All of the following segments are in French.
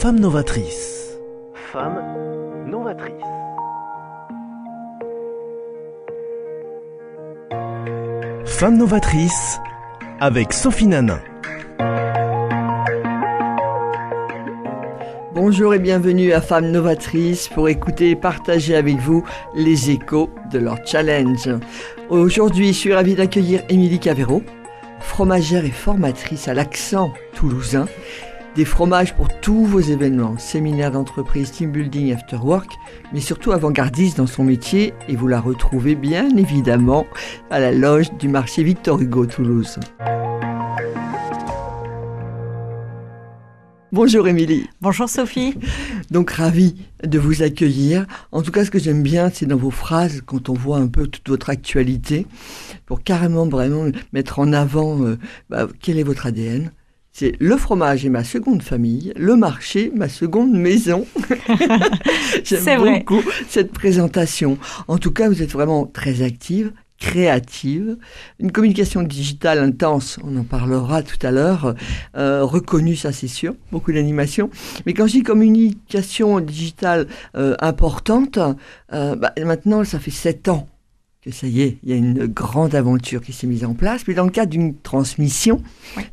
Femme novatrice. Femme novatrice. Femme novatrice avec Sophie Nanin. Bonjour et bienvenue à Femmes Novatrices pour écouter et partager avec vous les échos de leur challenge. Aujourd'hui, je suis ravie d'accueillir Émilie Cavero, fromagère et formatrice à l'accent toulousain. Des fromages pour tous vos événements, séminaires d'entreprise, team building, after work, mais surtout avant-gardiste dans son métier et vous la retrouvez bien évidemment à la loge du marché Victor Hugo Toulouse. Bonjour Émilie. Bonjour Sophie. Donc ravi de vous accueillir. En tout cas, ce que j'aime bien, c'est dans vos phrases, quand on voit un peu toute votre actualité, pour carrément vraiment mettre en avant euh, bah, quel est votre ADN. C'est le fromage est ma seconde famille, le marché ma seconde maison. J'aime beaucoup cette présentation. En tout cas, vous êtes vraiment très active, créative, une communication digitale intense, on en parlera tout à l'heure, euh, reconnue, ça c'est sûr, beaucoup d'animation. Mais quand je dis communication digitale euh, importante, euh, bah, maintenant ça fait sept ans que ça y est, il y a une grande aventure qui s'est mise en place. Puis dans le cadre d'une transmission,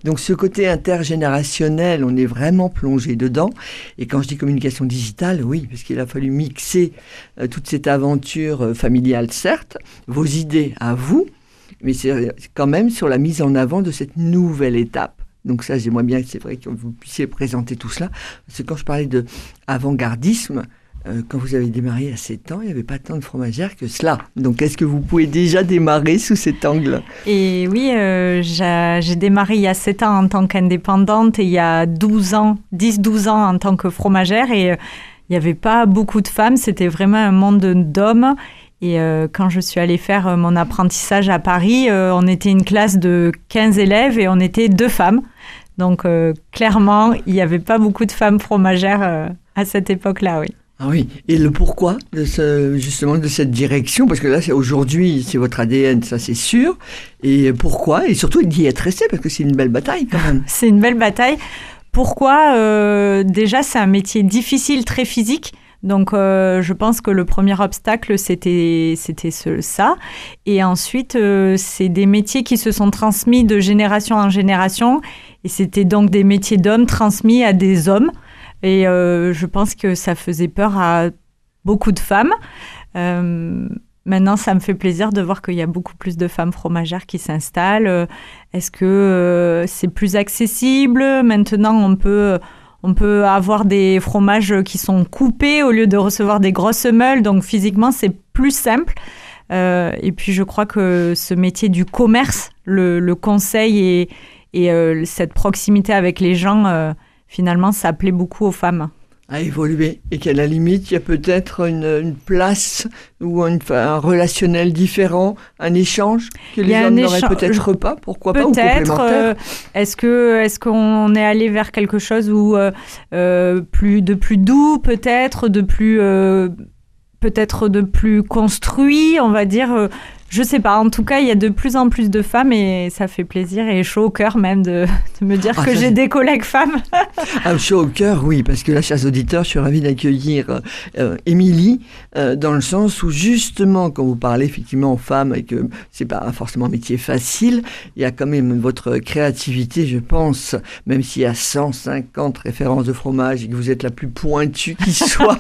donc ce côté intergénérationnel, on est vraiment plongé dedans. Et quand je dis communication digitale, oui, parce qu'il a fallu mixer euh, toute cette aventure euh, familiale, certes, vos idées à vous, mais c'est quand même sur la mise en avant de cette nouvelle étape. Donc ça, j'aimerais bien que c'est vrai que vous puissiez présenter tout cela. Parce que quand je parlais de avant-gardisme, euh, quand vous avez démarré à 7 ans, il n'y avait pas tant de fromagères que cela. Donc, est-ce que vous pouvez déjà démarrer sous cet angle? Et oui, euh, j'ai démarré il y a 7 ans en tant qu'indépendante et il y a 12 ans, 10-12 ans en tant que fromagère. Et euh, il n'y avait pas beaucoup de femmes, c'était vraiment un monde d'hommes. Et quand je suis allée faire mon apprentissage à Paris, on était une classe de 15 élèves et on était deux femmes. Donc, clairement, il n'y avait pas beaucoup de femmes fromagères à cette époque-là, oui. Ah oui, et le pourquoi de ce, justement de cette direction? Parce que là, c'est aujourd'hui, c'est votre ADN, ça c'est sûr. Et pourquoi? Et surtout d'y être resté, parce que c'est une belle bataille quand même. c'est une belle bataille. Pourquoi euh, Déjà, c'est un métier difficile, très physique. Donc, euh, je pense que le premier obstacle, c'était ça. Et ensuite, euh, c'est des métiers qui se sont transmis de génération en génération. Et c'était donc des métiers d'hommes transmis à des hommes. Et euh, je pense que ça faisait peur à beaucoup de femmes. Euh, maintenant, ça me fait plaisir de voir qu'il y a beaucoup plus de femmes fromagères qui s'installent. Est-ce que euh, c'est plus accessible? Maintenant, on peut, on peut avoir des fromages qui sont coupés au lieu de recevoir des grosses meules. Donc, physiquement, c'est plus simple. et puis, je crois que ce métier du commerce, le, conseil et, et cette proximité avec les gens finalement, ça plaît beaucoup aux femmes à évoluer et qu'à la limite, il y a peut-être une, place ou un relationnel différent, un échange que les hommes n'auraient peut-être pas, pourquoi pas, Peut-être. Euh, est-ce que est-ce qu'on est allé vers quelque chose où euh, euh, plus de plus doux, peut-être, de plus peut-être de plus construit, on va dire. Je sais pas. En tout cas, il y a de plus en plus de femmes et ça fait plaisir et chaud au cœur même de, me dire ah, que j'ai des collègues femmes. ah, chaud au cœur, oui, parce que là, chers auditeurs, je suis ravie d'accueillir euh, Émilie euh, dans le sens où justement, quand vous parlez effectivement aux femmes et que c'est pas forcément un métier facile, il y a quand même votre créativité, je pense, même s'il y a 150 références de fromage et que vous êtes la plus pointue qui soit,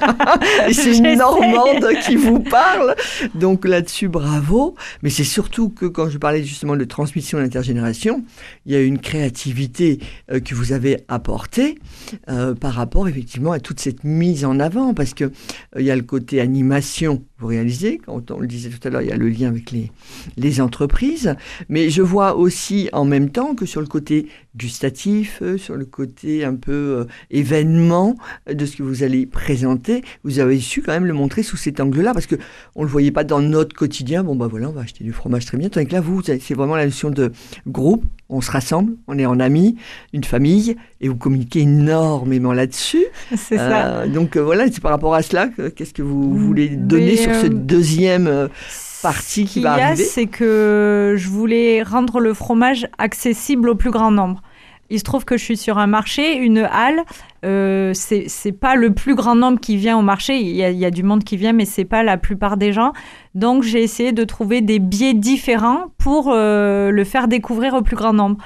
et c'est une Normande qui vous parle. Donc là-dessus, bravo. Mais c'est surtout que quand je parlais justement de transmission d'intergénération, il y a une créativité euh, que vous avez apportée euh, par rapport effectivement à toute cette mise en avant, parce que euh, il y a le côté animation vous réalisez, quand on le disait tout à l'heure, il y a le lien avec les, les entreprises, mais je vois aussi en même temps que sur le côté gustatif, euh, sur le côté un peu euh, événement de ce que vous allez présenter, vous avez su quand même le montrer sous cet angle-là, parce que on le voyait pas dans notre quotidien. Bon bah voilà, on va acheter du fromage très bien. Tandis que là, vous, c'est vraiment la notion de groupe. On se rassemble, on est en amis, une famille, et vous communiquez énormément là-dessus. C'est ça. Euh, donc voilà, c'est par rapport à cela, qu'est-ce que vous voulez donner sur cette euh, deuxième euh, partie qui va arriver? c'est que je voulais rendre le fromage accessible au plus grand nombre. Il se trouve que je suis sur un marché, une halle. Euh, c'est pas le plus grand nombre qui vient au marché. Il y, a, du monde qui vient, mais c'est pas la plupart des gens. Donc j'ai essayé de trouver des biais différents pour euh, le faire découvrir au plus grand nombre.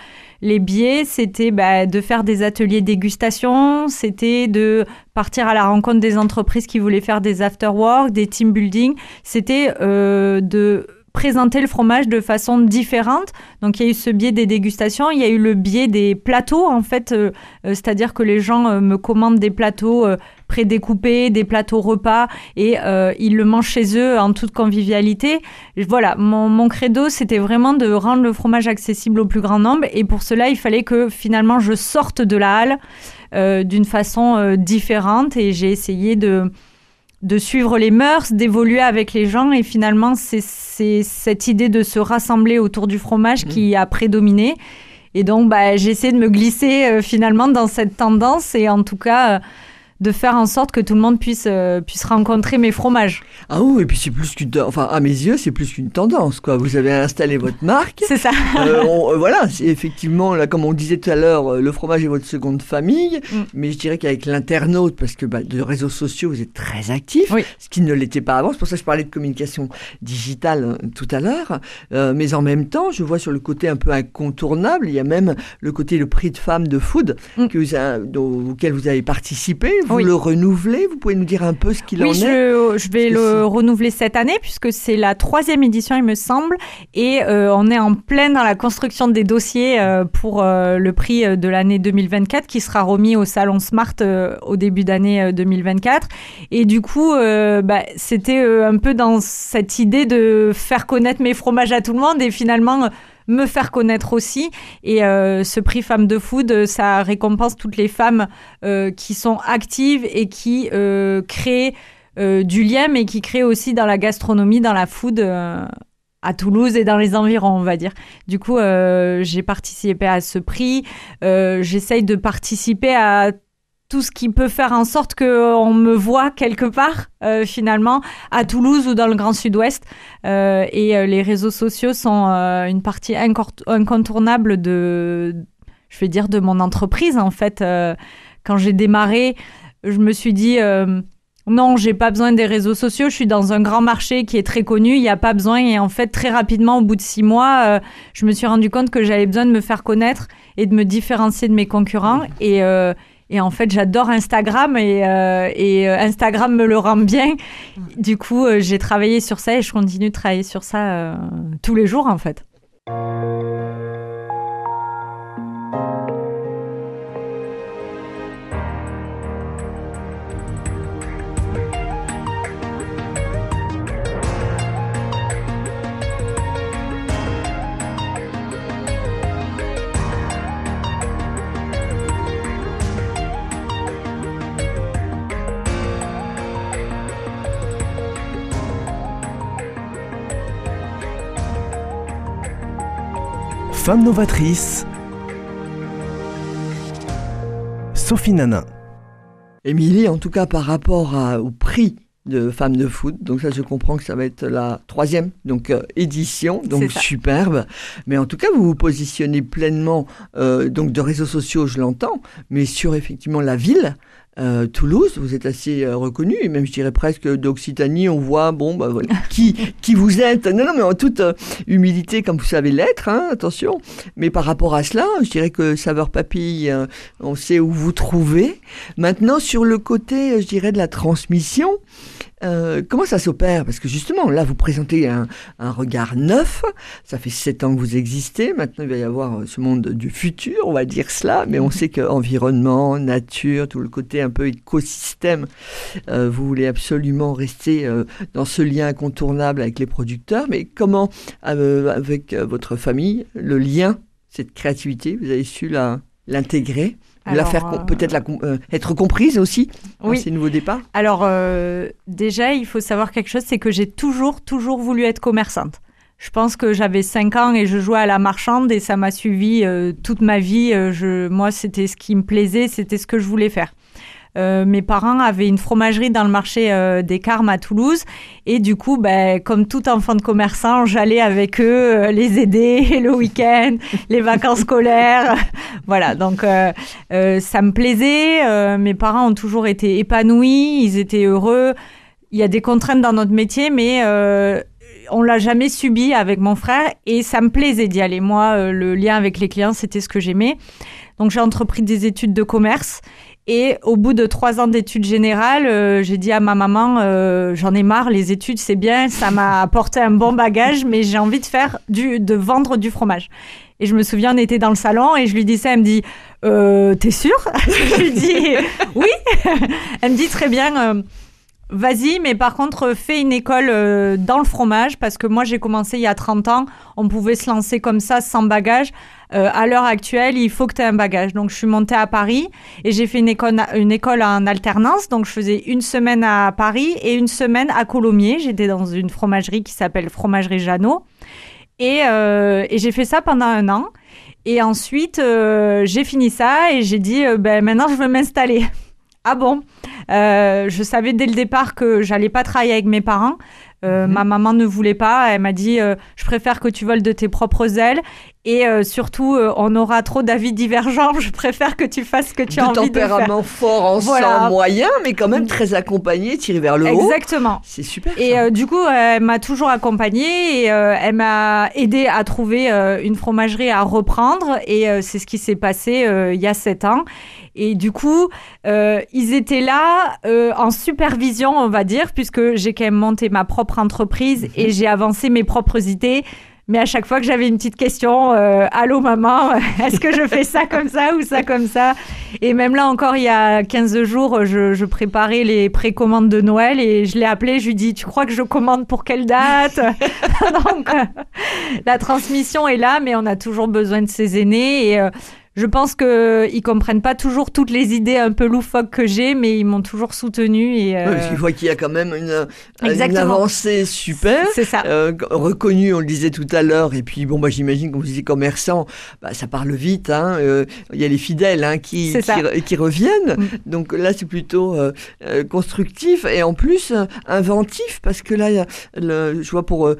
Les biais, c'était bah, de faire des ateliers dégustation, c'était de partir à la rencontre des entreprises qui voulaient faire des after-work, des team building. C'était euh, de présenter le fromage de façon différente. Donc il y a eu ce biais des dégustations, il y a eu le biais des plateaux en fait, euh, euh, c'est-à-dire que les gens euh, me commandent des plateaux prédécoupés, des plateaux repas et ils le mangent chez eux en toute convivialité. Voilà, mon, mon credo c'était vraiment de rendre le fromage accessible au plus grand nombre et pour cela il fallait que finalement je sorte de la halle d'une façon différente et j'ai essayé de de suivre les mœurs, d'évoluer avec les gens. Et finalement, c'est cette idée de se rassembler autour du fromage Mmh. qui a prédominé. Et donc, bah, j'essaie de me glisser euh, finalement dans cette tendance et en tout cas euh, de faire en sorte que tout le monde puisse, euh, puisse rencontrer mes fromages. Ah oui, et puis c'est plus qu'une... Enfin, à mes yeux, c'est plus qu'une tendance, quoi. Vous avez installé votre marque. C'est ça. Euh, on- euh, voilà, c'est effectivement, là, comme on disait tout à l'heure, le fromage est votre seconde famille. Mm. Mais je dirais qu'avec l'internaute, parce que bah, de réseaux sociaux, vous êtes très actifs, Oui. ce qui ne l'était pas avant. C'est pour ça que je parlais de communication digitale euh, tout à l'heure. Mais en même temps, je vois sur le côté un peu incontournable, il y a même le côté le prix de femme de food Mm. que vous a- dont- auquel vous avez participé. Vous Oui. le renouvelez? Vous pouvez nous dire un peu ce qu'il en Oui, est? je, je vais le renouveler cette année puisque c'est la troisième édition, il me semble, et euh, on est en plein dans la construction des dossiers euh, pour euh, le prix de l'année 2024 qui sera remis au salon Smart au début d'année euh, 2024. Et du coup, bah, c'était un peu dans cette idée de faire connaître mes fromages à tout le monde et finalement me faire connaître aussi. Et euh, ce prix Femmes de Food, euh, ça récompense toutes les femmes euh, qui sont actives et qui euh, créent euh, du lien, mais qui créent aussi dans la gastronomie, dans la food. à Toulouse et dans les environs, on va dire. Du coup, euh, j'ai participé à ce prix. Euh, J'essaye de participer à tout ce qui peut faire en sorte qu'on me voit quelque part, euh, finalement, à Toulouse ou dans le Grand Sud-Ouest. Euh, et euh, les réseaux sociaux sont euh, une partie incontournable de, je vais dire, de mon entreprise, en fait. Euh, quand j'ai démarré, je me suis dit... euh, non, j'ai pas besoin des réseaux sociaux. Je suis dans un grand marché qui est très connu. Il n'y a pas besoin. Et en fait, très rapidement, au bout de six mois, euh, je me suis rendu compte que j'avais besoin de me faire connaître et de me différencier de mes concurrents. Et, euh, et en fait, j'adore Instagram et, euh, et euh, Instagram me le rend bien. Du coup, euh, j'ai travaillé sur ça et je continue de travailler sur ça euh, tous les jours, en fait. Femme novatrice. Sophie Nanin. Émilie, en tout cas par rapport à- au prix de Femmes de Foot, donc ça je comprends que ça va être la troisième donc euh, édition, donc superbe. Mais en tout cas vous vous positionnez pleinement euh, donc de réseaux sociaux, je l'entends, mais sur effectivement la ville. Euh, Toulouse, vous êtes assez euh, reconnu, et même je dirais presque d'Occitanie, on voit, bon, bah voilà, qui, qui vous êtes? Non, non, mais en toute euh, humilité, comme vous savez l'être, hein, attention. Mais par rapport à cela, je dirais que Saveur Papille, on sait où vous trouvez. Maintenant, sur le côté, je dirais, de la transmission, euh, comment ça s'opère? Parce que justement, là, vous présentez un, un regard neuf. Ça fait sept ans que vous existez. Maintenant, il va y avoir euh, ce monde du futur, on va dire cela. Mais on sait que environnement, nature, tout le côté un peu écosystème, euh, vous voulez absolument rester euh, dans ce lien incontournable avec les producteurs. Mais comment, avec votre famille, le lien, cette créativité, vous avez su la l'intégrer, la faire euh, peut-être la euh, être comprise aussi dans ces nouveaux départs. Alors, euh, déjà, il faut savoir quelque chose, c'est que j'ai toujours, toujours voulu être commerçante. Je pense que j'avais 5 ans et je jouais à la marchande et ça m'a suivi euh, toute ma vie. Euh, je, moi, c'était ce qui me plaisait, c'était ce que je voulais faire. Euh, mes parents avaient une fromagerie dans le marché euh, des Carmes à Toulouse. Et du coup, ben, comme tout enfant de commerçant, j'allais avec eux euh, les aider le week-end, les vacances scolaires. voilà, donc ça me plaisait. Mes parents ont toujours été épanouis, ils étaient heureux. Il y a des contraintes dans notre métier, mais on l'a jamais subi avec mon frère et ça me plaisait d'y aller. Moi, le lien avec les clients, c'était ce que j'aimais. Donc j'ai entrepris des études de commerce et au bout de trois ans d'études générales, euh, j'ai dit à ma maman, euh, j'en ai marre, les études c'est bien, ça m'a apporté un bon bagage, mais j'ai envie de faire du, de vendre du fromage. Et je me souviens, on était dans le salon et je lui dis ça, elle me dit, euh, t'es sûre? Je lui dis, oui. elle me dit très bien. Vas-y, mais par contre, fais une école euh, dans le fromage parce que moi, j'ai commencé il y a 30 ans. On pouvait se lancer comme ça, sans bagage. Euh, à l'heure actuelle, il faut que tu aies un bagage. Donc, je suis montée à Paris et j'ai fait une école, une école en alternance. Donc, je faisais une semaine à Paris et une semaine à Colomiers. J'étais dans une fromagerie qui s'appelle Fromagerie Jeannot. Et, euh, et j'ai fait ça pendant un an. Et ensuite, j'ai fini ça et j'ai dit, ben, maintenant, je veux m'installer. Ah bon Euh, Je savais dès le départ que j'allais pas travailler avec mes parents. Euh, Mhm. Ma maman ne voulait pas. Elle m'a dit euh, Je préfère que tu voles de tes propres ailes. Et surtout, on aura trop d'avis divergents. Je préfère que tu fasses ce que tu as envie de faire. tempérament fort ensemble, Voilà. moyen, mais quand même très accompagné, tiré vers le haut. Exactement. C'est super. Et du coup, elle m'a toujours accompagnée et elle m'a aidé à trouver une fromagerie à reprendre. Et c'est ce qui s'est passé il y a sept ans. Et du coup, euh, ils étaient là euh, en supervision, on va dire, puisque j'ai quand même monté ma propre entreprise et j'ai avancé mes propres idées. Mais à chaque fois que j'avais une petite question, euh, allô maman, est-ce que je fais ça comme ça ou ça comme ça? Et même là encore, il y a 15 jours, je, préparais les précommandes de Noël et je l'ai appelé, je lui dis, tu crois que je commande pour quelle date? Euh, la transmission est là, mais on a toujours besoin de ses aînés je pense qu'ils comprennent pas toujours toutes les idées un peu loufoques que j'ai, mais ils m'ont toujours soutenu et Ouais, euh, parce qu'il voit qu'il y a quand même une, avancée super. c'est ça. Euh, reconnu, on le disait tout à l'heure, et puis bon, bah, j'imagine quand vous êtes commerçant, bah, ça parle vite. hein, euh, Il y a les fidèles hein, qui, reviennent. Mm. Donc là, c'est plutôt euh, euh, constructif et en plus inventif parce que là, le, je vois pour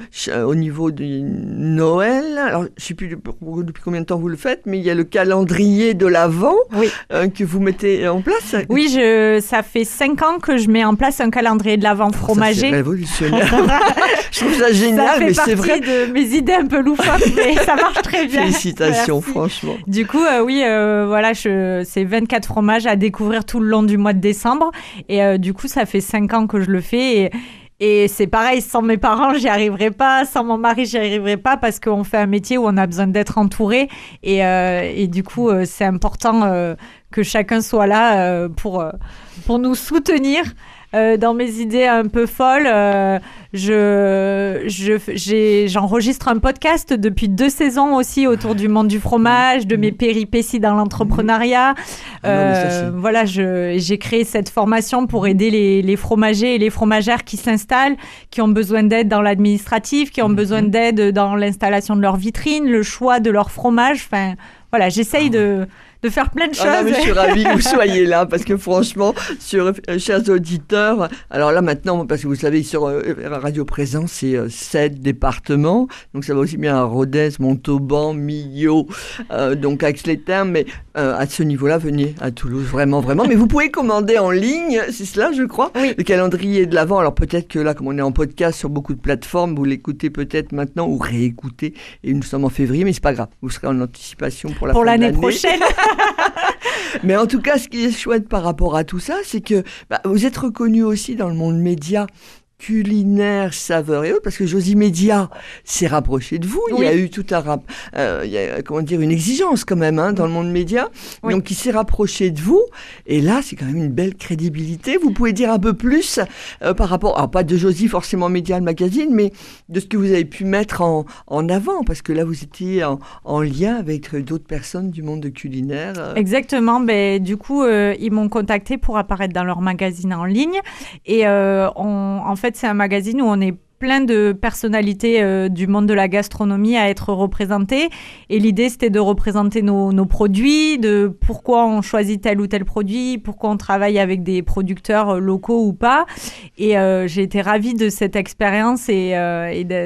au niveau du Noël. Alors, je sais plus depuis combien de temps vous le faites, mais il y a le calendrier de l'Avent Oui. euh, que vous mettez en place. Oui, je, ça fait cinq ans que je mets en place un calendrier de l'avant Ça, C'est fromager. révolutionnaire. je trouve ça Ça génial, fait mais c'est vrai. de mes idées un peu loufoques, mais ça marche très bien. Félicitations, Merci. franchement. Du coup, euh, oui, euh, voilà, c'est 24 fromages à découvrir tout le long du mois de décembre. Et du coup, ça fait 5 ans que je le fais. Et, et c'est pareil, sans mes parents, j'y arriverai pas. Sans mon mari, j'y arriverai pas parce qu'on fait un métier où on a besoin d'être entouré. Et, euh, et du coup, euh, c'est important euh, que chacun soit là euh, pour, euh, pour nous soutenir. Euh, dans mes idées un peu folles, euh, je, je, j'enregistre un podcast depuis deux saisons aussi autour du monde du fromage, de mes péripéties dans l'entrepreneuriat. Ah mais ça, Euh, voilà, je, j'ai créé cette formation pour aider les, les fromagers et les fromagères qui s'installent, qui ont besoin d'aide dans l'administratif, qui ont Mhm. besoin d'aide dans l'installation de leur vitrine, le choix de leur fromage. Enfin, voilà, j'essaye de, de faire plein de choses. Ah non, mais je suis ravie que vous soyez là parce que franchement, sur, euh, chers auditeurs, alors là maintenant, parce que vous savez, sur euh, Radio Présence, c'est euh, sept départements, donc ça va aussi bien à Rodez, Montauban, Millau, euh, donc Aix-les-Thermes, mais euh, à ce niveau-là, venez à Toulouse, vraiment, vraiment. Mais vous pouvez commander en ligne, c'est cela, je crois, Oui. le calendrier de l'avant. Alors peut-être que là, comme on est en podcast sur beaucoup de plateformes, vous l'écoutez peut-être maintenant ou réécoutez, et nous sommes en février, mais c'est pas grave, vous serez en anticipation pour la pour fin de l'année prochaine. mais en tout cas, ce qui est chouette par rapport à tout ça, c'est que bah, vous êtes reconnu aussi dans le monde média culinaire, saveur et autres, parce que Josie Média s'est rapproché de vous. Il y a eu tout un rap, euh, il y a, comment dire, une exigence quand même hein, dans le monde média. Oui. Donc, il s'est rapproché de vous. Et là, c'est quand même une belle crédibilité. Vous pouvez dire un peu plus euh, par rapport, alors pas de Josie forcément Média, le magazine, mais de ce que vous avez pu mettre en, en avant, parce que là, vous étiez en, en lien avec d'autres personnes du monde culinaire. euh. Exactement. Ben, du coup, ils m'ont contacté pour apparaître dans leur magazine en ligne. Et on, en fait, c'est un magazine où on est plein de personnalités euh, du monde de la gastronomie à être représentées. Et l'idée, c'était de représenter nos, produits, de pourquoi on choisit tel ou tel produit, pourquoi on travaille avec des producteurs euh, locaux ou pas. Et euh, j'ai été ravie de cette expérience et,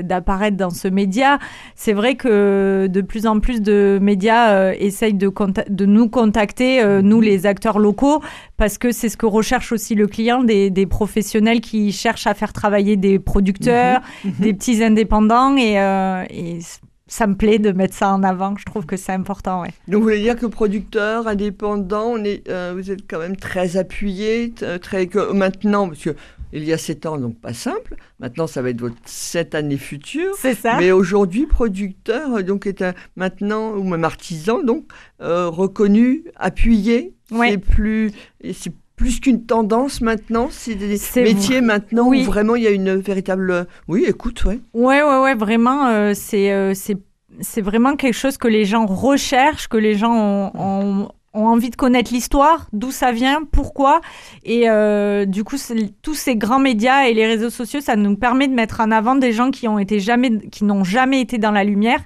d'apparaître dans ce média. C'est vrai que de plus en plus de médias essayent de, nous contacter, nous les acteurs locaux, parce que c'est ce que recherche aussi le client, des, professionnels qui cherchent à faire travailler des producteurs, mmh, mmh. des petits indépendants et, euh, et ça me plaît de mettre ça en avant. Je trouve que c'est important. Ouais. Donc, vous voulez dire que producteur, indépendant, on est, euh, vous êtes quand même très appuyé, très que maintenant, parce que il y a sept ans, donc pas simple. Maintenant, ça va être votre sept années futures. C'est ça. Mais aujourd'hui, producteur, donc est un, maintenant, ou même artisan, donc euh, reconnu, appuyé. Ouais. C'est plus, c'est plus qu'une tendance maintenant, c'est des métiers vrai. maintenant oui. où vraiment il y a une véritable. Oui, écoute, ouais. Ouais, ouais, ouais, vraiment, euh, c'est, euh, c'est, vraiment quelque chose que les gens recherchent, que les gens ont, ont ont envie de connaître l'histoire, d'où ça vient, pourquoi. Et euh, du coup, tous ces grands médias et les réseaux sociaux, ça nous permet de mettre en avant des gens qui ont été jamais, qui n'ont jamais été dans la lumière.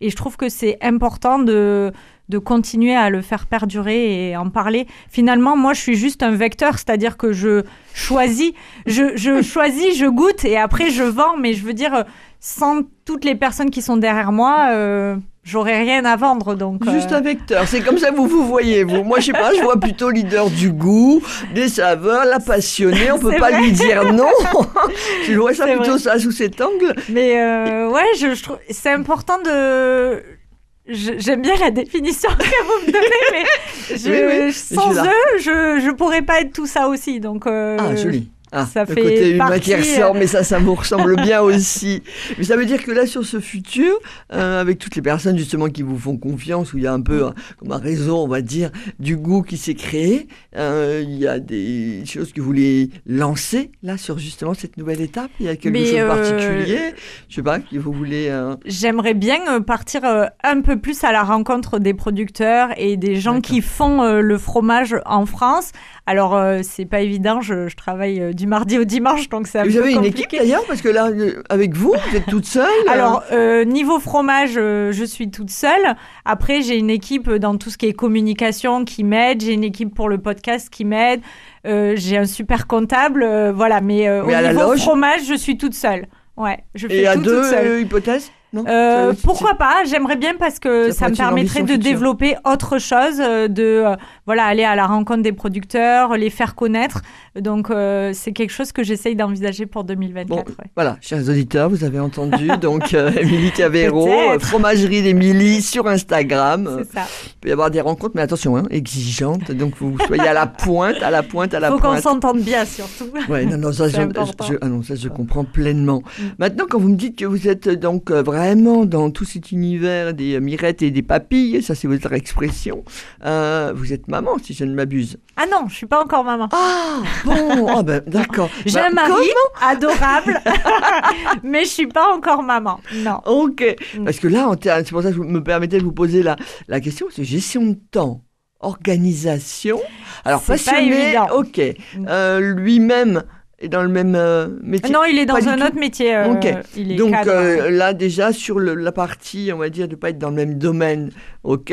Et je trouve que c'est important de de continuer à le faire perdurer et en parler. Finalement, moi, je suis juste un vecteur, c'est-à-dire que je choisis, je, je choisis, je goûte et après je vends. Mais je veux dire, sans toutes les personnes qui sont derrière moi. Euh, J'aurais rien à vendre, donc. Juste euh... un vecteur, c'est comme ça que vous vous voyez, vous. Moi, je sais pas, je vois plutôt leader du goût, des saveurs, la passionnée, on peut pas vrai. lui dire non. je vois ça plutôt vrai. ça sous cet angle. Mais euh, ouais, je, je trouve c'est important de. J'aime bien la définition que vous me donnez, mais je, oui, oui, sans eux, je je pourrais pas être tout ça aussi. Donc. Euh, ah, joli. Ah, ça le fait côté humain qui ressort, mais ça, ça vous ressemble bien aussi. Mais ça veut dire que là, sur ce futur, euh, avec toutes les personnes justement qui vous font confiance, où il y a un peu un, comme un réseau, on va dire, du goût qui s'est créé, euh, il y a des choses que vous voulez lancer là sur justement cette nouvelle étape? Il y a quelque mais chose de euh... particulier, je sais pas, que vous voulez. euh, J'aimerais bien euh, partir euh, un peu plus à la rencontre des producteurs et des gens qui font euh, le fromage en France. Alors, euh, c'est pas évident, je, je travaille euh, du mardi au dimanche, donc un Vous avez une équipe d'ailleurs, parce que là, euh, avec vous, vous êtes toute seule. Alors, niveau fromage, je suis toute seule. Après, j'ai une équipe dans tout ce qui est communication qui m'aide. J'ai une équipe pour le podcast qui m'aide. J'ai un super comptable. voilà, mais, Mais à au niveau fromage, je suis toute seule. Ouais, je fais et à tout deux toute seule. euh, hypothèses non Euh, c'est- pourquoi pas J'aimerais bien parce que Ça me permettrait de future. développer autre chose, euh, de euh, voilà aller à la rencontre des producteurs, les faire connaître. Donc euh, c'est quelque chose que j'essaye d'envisager pour 2024. Bon, ouais. Voilà, chers auditeurs, vous avez entendu. Donc, euh, Émilie Cavero, euh, fromagerie d'Émilie sur Instagram. Euh, C'est ça. Il peut y avoir des rencontres, mais attention, hein, exigeantes. Donc, vous soyez à la pointe, à la pointe, à la Faut qu'on pointe. s'entende bien surtout. Ouais, non, non, ça, C'est je, important. je- ah non, ça, je comprends pleinement. Maintenant, quand vous me dites que vous êtes euh, donc euh, vraiment dans tout cet univers des mirettes et des papilles, ça, c'est votre expression, euh, vous êtes maman, si je ne m'abuse. Ah non, je suis pas encore maman. Ah, bon, ah ben, d'accord. J'ai Bah, un mari adorable, mais je suis pas encore maman. Non. Ok, Mm. parce que là, c'est pour ça que je me permettais de vous poser la, la question, c'est gestion de temps, organisation. Alors, pas passionné, évident. ok. Mm. Euh, Lui-même est dans le même euh, métier. Non, il est dans un tout. autre métier. euh, Ok. Il est Donc cadre. euh, là, déjà, sur le- la partie, on va dire, de ne pas être dans le même domaine, ok.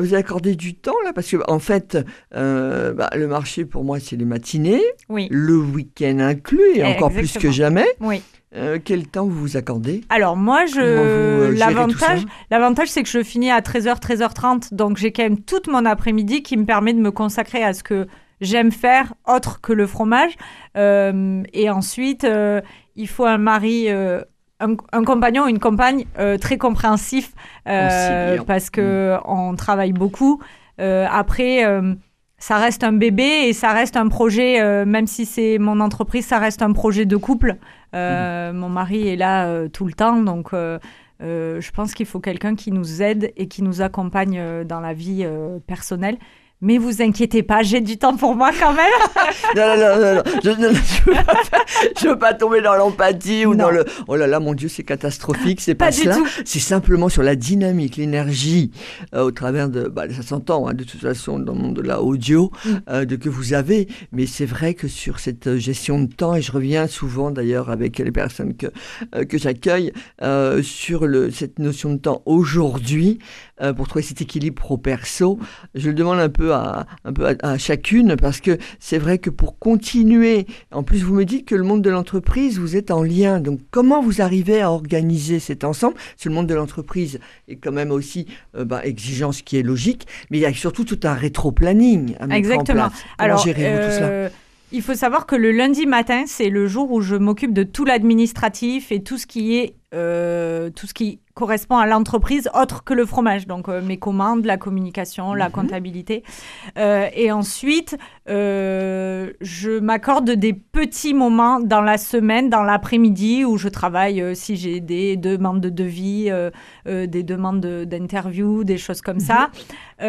Vous accordé du temps, là, parce que en fait, bah, le marché, pour moi, c'est les matinées, Oui, le week-end inclus, et encore plus que jamais. oui. Euh, quel temps vous vous accordez? Alors moi, euh, je l'avantage, l'avantage c'est que je finis à 13h, 13h30, donc j'ai quand même toute mon après-midi qui me permet de me consacrer à ce que j'aime faire autre que le fromage. Euh, et ensuite, euh, il faut un mari. euh, un, un compagnon une compagne euh, très compréhensif euh, parce que on travaille beaucoup. Euh, après, ça reste un bébé et ça reste un projet, même si c'est mon entreprise, ça reste un projet de couple. Euh, Mon mari est là tout le temps, donc je pense qu'il faut quelqu'un qui nous aide et qui nous accompagne dans la vie personnelle. Mais vous inquiétez pas, j'ai du temps pour moi quand même. non, non, non, non, non. Je, ne veux, pas tomber dans l'empathie ou dans le. Oh là là, mon Dieu, c'est catastrophique. C'est pas, pas cela. C'est simplement sur la dynamique, l'énergie, euh, au travers de. Bah, ça s'entend, hein, de toute façon, dans le monde de la audio, mm. euh, de que vous avez. Mais c'est vrai que sur cette gestion de temps, et je reviens souvent d'ailleurs avec les personnes que, euh, que j'accueille, sur le, cette notion de temps aujourd'hui, pour trouver cet équilibre pro-perso, je le demande un peu à, un peu à, chacune parce que c'est vrai que pour continuer, en plus vous me dites que le monde de l'entreprise, vous êtes en lien. Donc comment vous arrivez à organiser cet ensemble? C'est le monde de l'entreprise est quand même aussi euh, bah, exigence qui est logique, mais il y a surtout tout un rétro-planning à mettre Exactement. en place. Comment Alors, gérez-vous tout cela? euh, il faut savoir que le lundi matin, c'est le jour où je m'occupe de tout l'administratif et tout ce qui est euh, tout ce qui correspond à l'entreprise autre que le fromage. Donc euh, mes commandes, la communication, la mhm. comptabilité. Euh, et ensuite, euh, je m'accorde des petits moments dans la semaine, dans l'après-midi, où je travaille si j'ai des demandes de devis, des demandes d'interview, des choses comme ça. Mhm.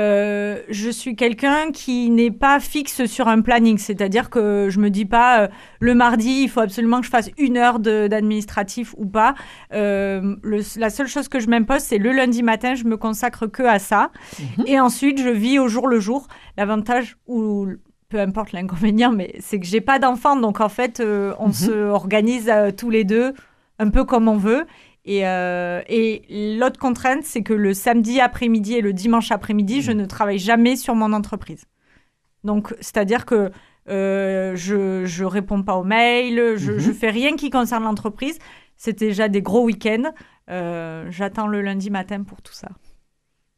je suis quelqu'un qui n'est pas fixe sur un planning, c'est-à-dire que je me dis pas le mardi, il faut absolument que je fasse une heure d'administratif ou pas. Le, la seule chose que je m'impose, c'est le lundi matin, je me consacre que à ça. Mhm. Et ensuite, je vis au jour le jour. L'avantage ou peu importe l'inconvénient, mais c'est que j'ai pas d'enfant, donc en fait, euh, on mhm. se organise euh, tous les deux un peu comme on veut. Et, euh, et l'autre contrainte, c'est que le samedi après-midi et le dimanche après-midi, je mhm. ne travaille jamais sur mon entreprise. Donc, c'est-à-dire que je je réponds pas aux mails, je, je fais rien qui concerne l'entreprise. C'était déjà des gros week-ends. Euh, j'attends le lundi matin pour tout ça.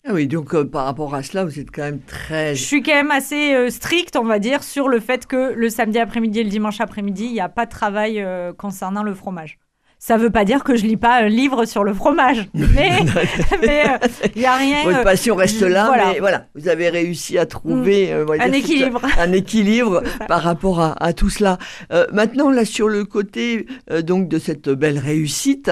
Ah oui, donc euh, par rapport à cela, vous êtes quand même très... Je suis quand même assez euh, stricte, on va dire, sur le fait que le samedi après-midi et le dimanche après-midi, il n'y a pas de travail concernant le fromage. Ça ne veut pas dire que je lis pas un livre sur le fromage, mais il n'y a rien. Votre passion reste là, mais voilà, vous avez réussi à trouver mm. un, équilibre. un, équilibre. par rapport à, tout cela. maintenant, là, sur le côté donc de cette belle réussite,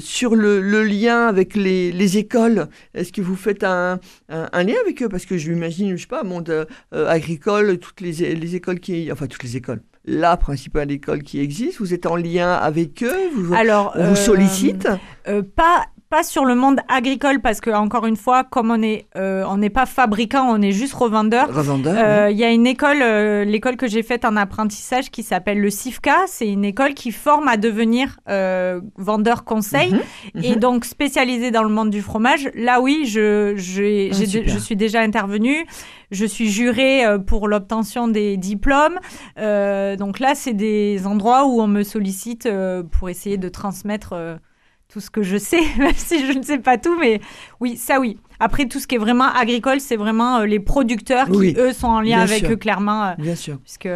sur le, lien avec les, écoles, est-ce que vous faites un, lien avec eux? Parce que je m'imagine, je sais pas, monde agricole, toutes les, les écoles qui, enfin toutes les écoles la principale école qui existe. Vous êtes en lien avec eux vous, Alors, on vous sollicite euh, euh, Pas pas sur le monde agricole parce que encore une fois, comme on est, euh, on n'est pas fabricant, on est juste revendeur. Revendeur. Il y a une école, l'école que j'ai faite en apprentissage qui s'appelle le CIFCA. C'est une école qui forme à devenir vendeur conseil mhm, et mhm. donc spécialisée dans le monde du fromage. Là, oui, je, je, ah, je suis déjà intervenue. Je suis jurée euh, pour l'obtention des diplômes. Euh, donc là, c'est des endroits où on me sollicite euh, pour essayer de transmettre tout ce que je sais, même si je ne sais pas tout. Mais oui, ça oui. Après, tout ce qui est vraiment agricole, c'est vraiment les producteurs qui, eux, sont en lien avec eux, clairement. Bien sûr. Puisque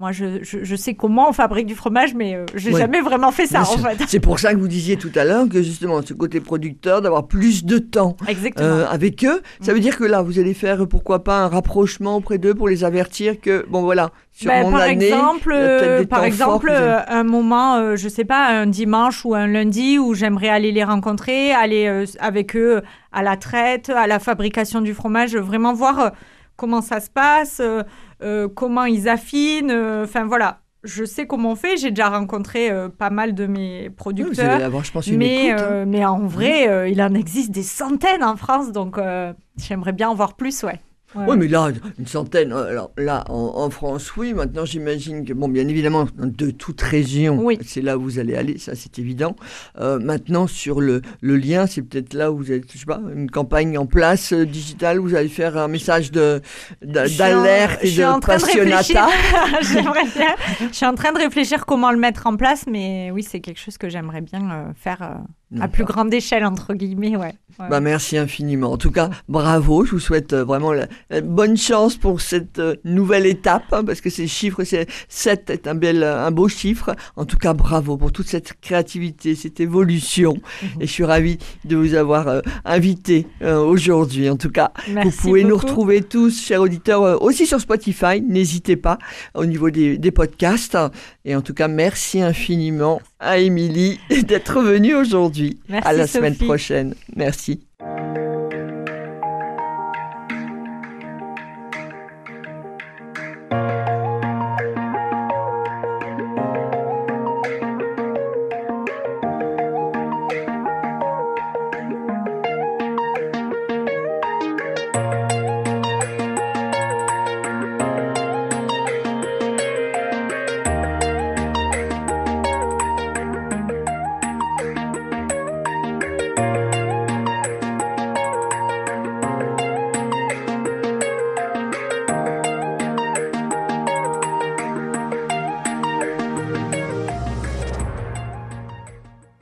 moi, je, je, sais comment on fabrique du fromage, mais euh, j'ai jamais vraiment fait ça, en fait. C'est pour ça que vous disiez tout à l'heure que justement, ce côté producteur, d'avoir plus de temps euh, avec eux, ça veut dire que là, vous allez faire, pourquoi pas, un rapprochement auprès d'eux pour les avertir que, bon voilà, sur ben, mon par année, exemple, euh, par exemple, un moment, je sais pas, un dimanche ou un lundi où j'aimerais aller les rencontrer, aller avec eux à la traite, à la fabrication du fromage, vraiment voir comment ça se passe. Euh, comment ils affinent. Euh, enfin voilà, je sais comment on fait. J'ai déjà rencontré euh, pas mal de mes producteurs. je pense, une mais, hein. mais en vrai, il en existe des centaines en France, donc j'aimerais bien en voir plus, ouais. Oui, mais là, une centaine. Euh, alors là, en, France, oui. Maintenant, j'imagine que, bon, bien évidemment, de toute région, c'est là où vous allez aller, ça, c'est évident. Euh, maintenant, sur le, le lien, c'est peut-être là où vous êtes, je sais pas, une campagne en place euh, digitale, vous allez faire un message de d'alerte et de passionnata. je suis en train de réfléchir comment le mettre en place, mais oui, c'est quelque chose que j'aimerais bien faire à plus grande échelle, entre guillemets, ouais. Bah, merci infiniment. En tout cas, bravo. Je vous souhaite euh, vraiment la, bonne chance pour cette euh, nouvelle étape, hein, parce que ces chiffres, 7 est un, bel, un beau chiffre. En tout cas, bravo pour toute cette créativité, cette évolution. Mhm. Et je suis ravie de vous avoir euh, invité aujourd'hui. En tout cas, vous pouvez nous retrouver tous, chers auditeurs, aussi sur Spotify. N'hésitez pas au niveau des, des podcasts. Et en tout cas, merci infiniment à Émilie d'être venue aujourd'hui. À la semaine prochaine. Merci.